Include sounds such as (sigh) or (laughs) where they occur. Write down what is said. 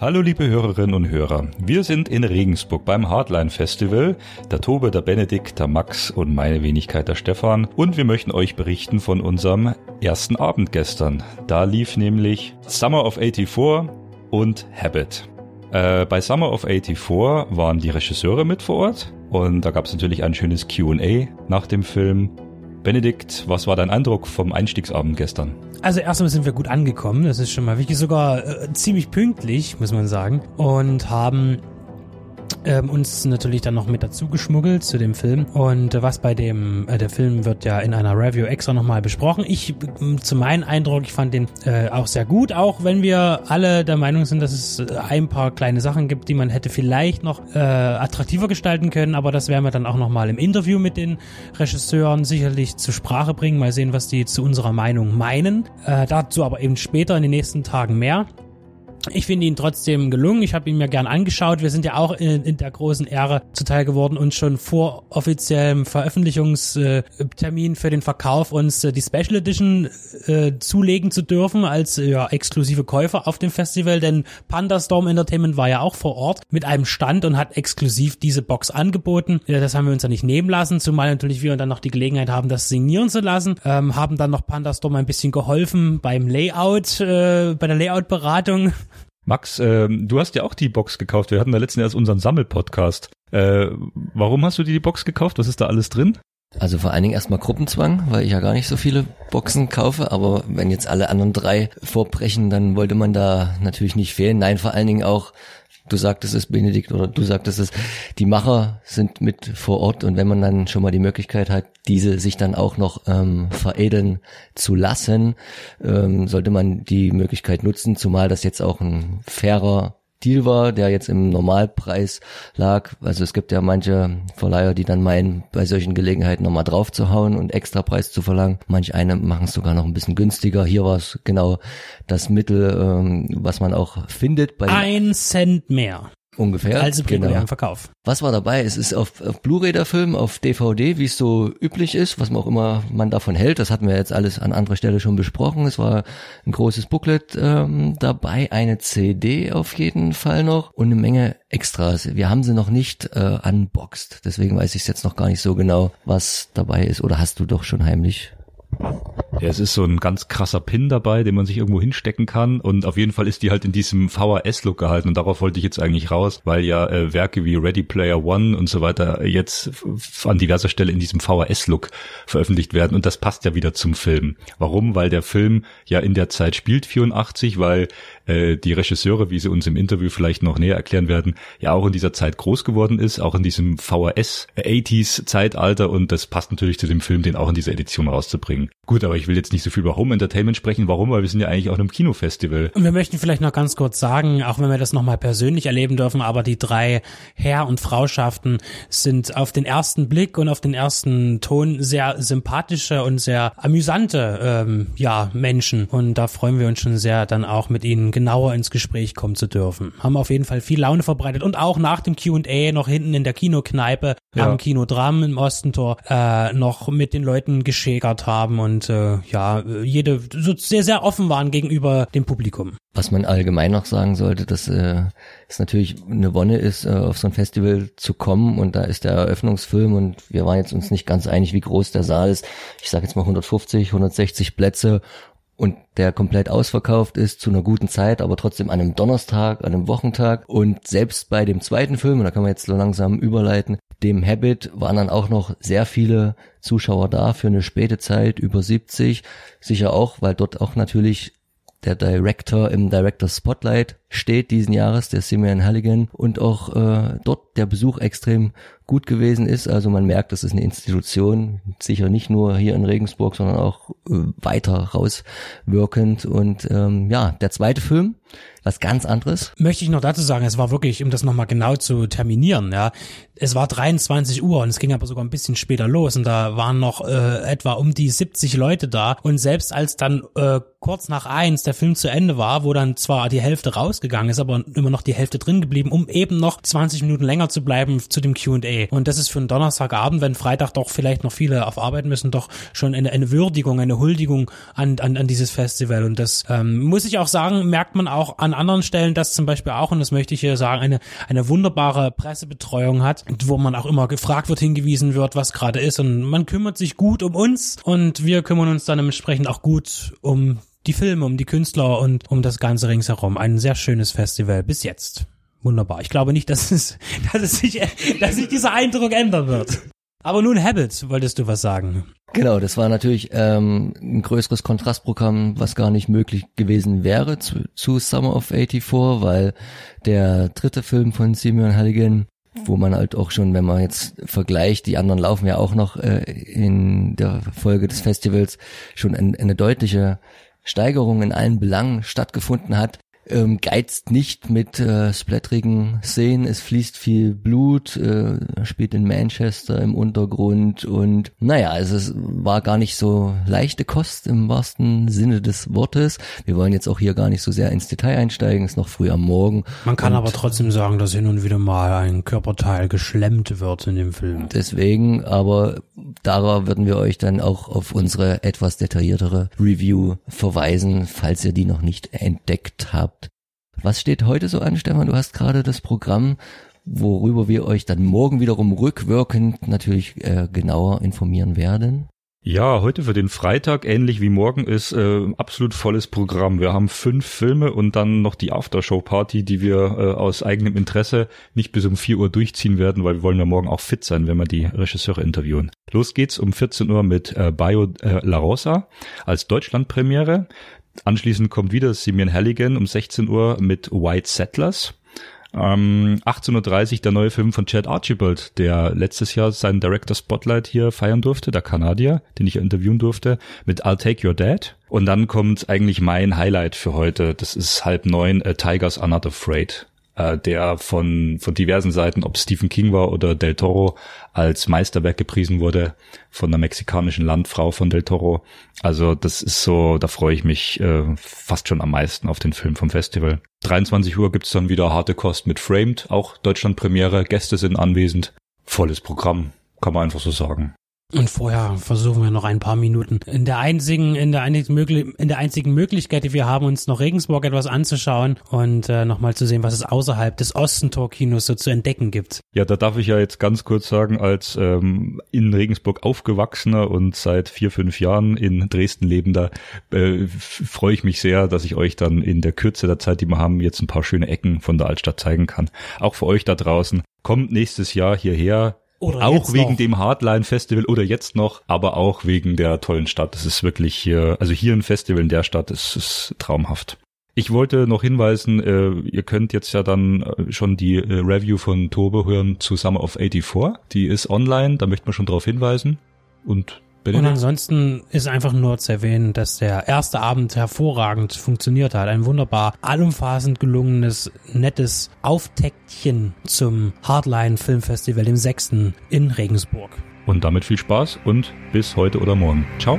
Hallo liebe Hörerinnen und Hörer, wir sind in Regensburg beim Hardline Festival, der Tobe, der Benedikt, der Max und meine Wenigkeit der Stefan und wir möchten euch berichten von unserem ersten Abend gestern. Da lief nämlich Summer of 84 und Habit. Äh, bei Summer of 84 waren die Regisseure mit vor Ort und da gab es natürlich ein schönes QA nach dem Film. Benedikt, was war dein Eindruck vom Einstiegsabend gestern? Also erstmal sind wir gut angekommen, das ist schon mal wichtig, sogar äh, ziemlich pünktlich, muss man sagen, und haben ähm, uns natürlich dann noch mit dazu geschmuggelt zu dem Film. Und äh, was bei dem, äh, der Film wird ja in einer Review extra nochmal besprochen. Ich, zu meinem Eindruck, ich fand den äh, auch sehr gut, auch wenn wir alle der Meinung sind, dass es äh, ein paar kleine Sachen gibt, die man hätte vielleicht noch äh, attraktiver gestalten können. Aber das werden wir dann auch nochmal im Interview mit den Regisseuren sicherlich zur Sprache bringen. Mal sehen, was die zu unserer Meinung meinen. Äh, dazu aber eben später in den nächsten Tagen mehr. Ich finde ihn trotzdem gelungen. Ich habe ihn mir gern angeschaut. Wir sind ja auch in, in der großen Ehre zuteil geworden, uns schon vor offiziellem Veröffentlichungstermin für den Verkauf uns äh, die Special Edition äh, zulegen zu dürfen als äh, ja, exklusive Käufer auf dem Festival. Denn Pandastorm Entertainment war ja auch vor Ort mit einem Stand und hat exklusiv diese Box angeboten. Das haben wir uns ja nicht nehmen lassen, zumal natürlich wir dann noch die Gelegenheit haben, das signieren zu lassen. Ähm, haben dann noch Pandastorm ein bisschen geholfen beim Layout, äh, bei der Layout-Beratung. Max, äh, du hast ja auch die Box gekauft. Wir hatten da letzten erst unseren Sammelpodcast. Äh, warum hast du dir die Box gekauft? Was ist da alles drin? Also vor allen Dingen erstmal Gruppenzwang, weil ich ja gar nicht so viele Boxen kaufe, aber wenn jetzt alle anderen drei vorbrechen, dann wollte man da natürlich nicht fehlen. Nein, vor allen Dingen auch du sagtest es, Benedikt, oder du sagtest es, die Macher sind mit vor Ort und wenn man dann schon mal die Möglichkeit hat, diese sich dann auch noch ähm, veredeln zu lassen, ähm, sollte man die Möglichkeit nutzen, zumal das jetzt auch ein fairer Deal war, der jetzt im Normalpreis lag. Also es gibt ja manche Verleiher, die dann meinen, bei solchen Gelegenheiten nochmal drauf zu hauen und extra Preis zu verlangen. Manch eine machen es sogar noch ein bisschen günstiger. Hier war es genau das Mittel, ähm, was man auch findet. Bei Ein Cent mehr. Ungefähr. Als im genau. Verkauf. Was war dabei? Es ist auf, auf Blu-ray der Film, auf DVD, wie es so üblich ist, was man auch immer man davon hält. Das hatten wir jetzt alles an anderer Stelle schon besprochen. Es war ein großes Booklet ähm, dabei, eine CD auf jeden Fall noch und eine Menge Extras. Wir haben sie noch nicht äh, unboxed, deswegen weiß ich jetzt noch gar nicht so genau, was dabei ist. Oder hast du doch schon heimlich es ist so ein ganz krasser Pin dabei, den man sich irgendwo hinstecken kann. Und auf jeden Fall ist die halt in diesem VHS-Look gehalten. Und darauf wollte ich jetzt eigentlich raus, weil ja äh, Werke wie Ready Player One und so weiter jetzt an diverser Stelle in diesem VHS-Look veröffentlicht werden. Und das passt ja wieder zum Film. Warum? Weil der Film ja in der Zeit spielt, 84, weil äh, die Regisseure, wie sie uns im Interview vielleicht noch näher erklären werden, ja auch in dieser Zeit groß geworden ist, auch in diesem VHS 80s Zeitalter. Und das passt natürlich zu dem Film, den auch in dieser Edition rauszubringen. Gut, aber ich will jetzt nicht so viel über Home Entertainment sprechen. Warum? Weil wir sind ja eigentlich auch in einem Kinofestival. Und wir möchten vielleicht noch ganz kurz sagen, auch wenn wir das nochmal persönlich erleben dürfen, aber die drei Herr- und Frauschaften sind auf den ersten Blick und auf den ersten Ton sehr sympathische und sehr amüsante ähm, ja, Menschen. Und da freuen wir uns schon sehr, dann auch mit ihnen genauer ins Gespräch kommen zu dürfen. Haben auf jeden Fall viel Laune verbreitet und auch nach dem Q&A noch hinten in der Kinokneipe ja. am Kinodram im Ostentor äh, noch mit den Leuten geschägert haben und äh, ja, jede so sehr, sehr offen waren gegenüber dem Publikum. Was man allgemein noch sagen sollte, dass äh, es natürlich eine Wonne ist, äh, auf so ein Festival zu kommen und da ist der Eröffnungsfilm und wir waren jetzt uns nicht ganz einig, wie groß der Saal ist. Ich sage jetzt mal 150, 160 Plätze und der komplett ausverkauft ist zu einer guten Zeit, aber trotzdem an einem Donnerstag, an einem Wochentag. Und selbst bei dem zweiten Film, und da kann man jetzt so langsam überleiten, dem Habit waren dann auch noch sehr viele Zuschauer da für eine späte Zeit, über 70. Sicher auch, weil dort auch natürlich der Director im Director Spotlight steht diesen Jahres, der Simeon Halligan, und auch äh, dort der Besuch extrem gut gewesen ist. Also man merkt, das ist eine Institution, sicher nicht nur hier in Regensburg, sondern auch äh, weiter rauswirkend. Und ähm, ja, der zweite Film, was ganz anderes. Möchte ich noch dazu sagen, es war wirklich, um das nochmal genau zu terminieren, ja, es war 23 Uhr und es ging aber sogar ein bisschen später los und da waren noch äh, etwa um die 70 Leute da und selbst als dann äh, kurz nach eins der Film zu Ende war, wo dann zwar die Hälfte raus rausgegangen, ist aber immer noch die Hälfte drin geblieben, um eben noch 20 Minuten länger zu bleiben zu dem Q&A. Und das ist für einen Donnerstagabend, wenn Freitag doch vielleicht noch viele auf Arbeit müssen, doch schon eine, eine Würdigung, eine Huldigung an, an, an dieses Festival. Und das ähm, muss ich auch sagen, merkt man auch an anderen Stellen, dass zum Beispiel auch, und das möchte ich hier sagen, eine, eine wunderbare Pressebetreuung hat, wo man auch immer gefragt wird, hingewiesen wird, was gerade ist. Und man kümmert sich gut um uns und wir kümmern uns dann entsprechend auch gut um die Filme, um die Künstler und um das Ganze ringsherum. Ein sehr schönes Festival bis jetzt. Wunderbar. Ich glaube nicht, dass es, (laughs) dass es sich, dass sich dieser Eindruck ändern wird. Aber nun Habit, wolltest du was sagen? Genau, das war natürlich ähm, ein größeres Kontrastprogramm, was gar nicht möglich gewesen wäre zu, zu Summer of 84, weil der dritte Film von Simeon Halligan, wo man halt auch schon, wenn man jetzt vergleicht, die anderen laufen ja auch noch äh, in der Folge des Festivals, schon ein, eine deutliche Steigerung in allen Belangen stattgefunden hat, ähm, geizt nicht mit äh, splatterigen Szenen. Es fließt viel Blut, äh, spielt in Manchester im Untergrund und naja, also es war gar nicht so leichte Kost im wahrsten Sinne des Wortes. Wir wollen jetzt auch hier gar nicht so sehr ins Detail einsteigen, ist noch früh am Morgen. Man kann aber trotzdem sagen, dass hin und wieder mal ein Körperteil geschlemmt wird in dem Film. Deswegen, aber darauf würden wir euch dann auch auf unsere etwas detailliertere Review verweisen, falls ihr die noch nicht entdeckt habt. Was steht heute so an, Stefan? Du hast gerade das Programm, worüber wir euch dann morgen wiederum rückwirkend natürlich äh, genauer informieren werden. Ja, heute für den Freitag, ähnlich wie morgen, ist äh, absolut volles Programm. Wir haben fünf Filme und dann noch die Aftershow-Party, die wir äh, aus eigenem Interesse nicht bis um vier Uhr durchziehen werden, weil wir wollen ja morgen auch fit sein, wenn wir die Regisseure interviewen. Los geht's um 14 Uhr mit äh, Bio äh, La Rosa als Deutschlandpremiere. Anschließend kommt wieder Simeon Halligan um 16 Uhr mit White Settlers. Ähm, 18.30 Uhr der neue Film von Chad Archibald, der letztes Jahr seinen Director Spotlight hier feiern durfte, der Kanadier, den ich interviewen durfte, mit I'll Take Your Dad. Und dann kommt eigentlich mein Highlight für heute. Das ist halb neun, uh, Tigers Are Not Afraid äh, der von, von diversen Seiten, ob Stephen King war oder Del Toro, als Meisterwerk gepriesen wurde von der mexikanischen Landfrau von Del Toro. Also das ist so, da freue ich mich äh, fast schon am meisten auf den Film vom Festival. 23 Uhr gibt's dann wieder harte Kost mit Framed, auch Deutschland-Premiere, Gäste sind anwesend. Volles Programm, kann man einfach so sagen. Und vorher versuchen wir noch ein paar Minuten in der einzigen, in der, einzigen, in der einzigen Möglichkeit, die wir haben, uns noch Regensburg etwas anzuschauen und äh, nochmal zu sehen, was es außerhalb des Ostentor-Kinos so zu entdecken gibt. Ja, da darf ich ja jetzt ganz kurz sagen, als ähm, in Regensburg aufgewachsener und seit vier, fünf Jahren in Dresden lebender, äh, freue ich mich sehr, dass ich euch dann in der Kürze der Zeit, die wir haben, jetzt ein paar schöne Ecken von der Altstadt zeigen kann. Auch für euch da draußen. Kommt nächstes Jahr hierher, oder auch wegen noch. dem Hardline Festival oder jetzt noch, aber auch wegen der tollen Stadt. Es ist wirklich hier, also hier ein Festival in der Stadt, es ist traumhaft. Ich wollte noch hinweisen, äh, ihr könnt jetzt ja dann äh, schon die äh, Review von Tobe hören zu Summer of 84. Die ist online, da möchte man schon drauf hinweisen. Und Benedikt? Und ansonsten ist einfach nur zu erwähnen, dass der erste Abend hervorragend funktioniert hat. Ein wunderbar allumfassend gelungenes, nettes Auftäktchen zum Hardline Filmfestival, dem sechsten in Regensburg. Und damit viel Spaß und bis heute oder morgen. Ciao.